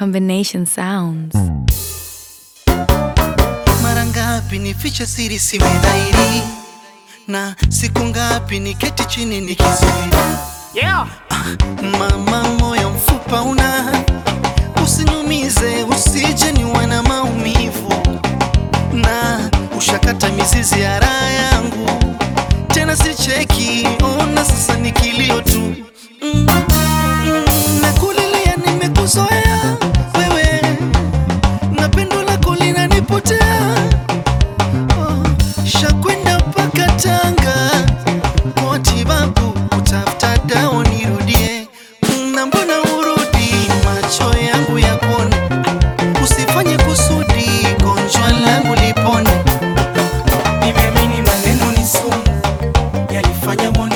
Combination sounds. Mara ngapi nifiche siri siwe dhahiri, na siku ngapi niketi chini nikisubiri. Yeah. Mama, moyo mfupa una,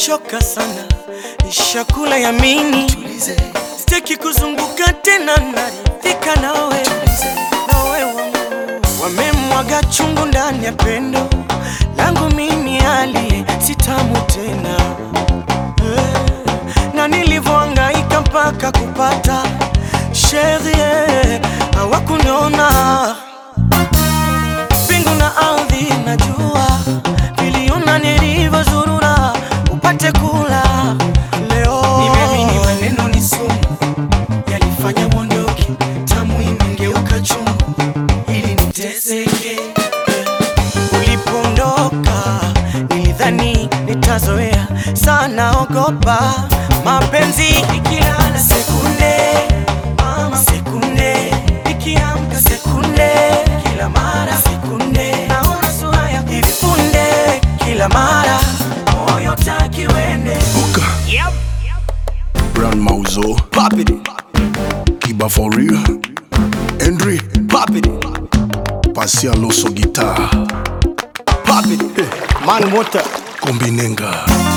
nimechoka sana, nishakula yamini, mini, sitaki kuzunguka tena, naridhika nawe nawe wangu. Wamemwaga chungu ndani ya pendo. Langu, mimi hali sitamu tena. Eh, na nilivyohangaika mpaka kupata sherie hawakunona niteseke. Ulipoondoka nilidhani nitazoea. Sana, ogopa mapenzi ikilala sekunde. Mama, sekunde. Ikiamka sekunde, kila mara sekunde, naona sura ya hivi punde, kila mara moyo taki wende Buka, Yep. Brand Mauzo, pop it, Kiba for real, Henry, pop it, pasia loso gitar papi eh, man mota. Kombinenga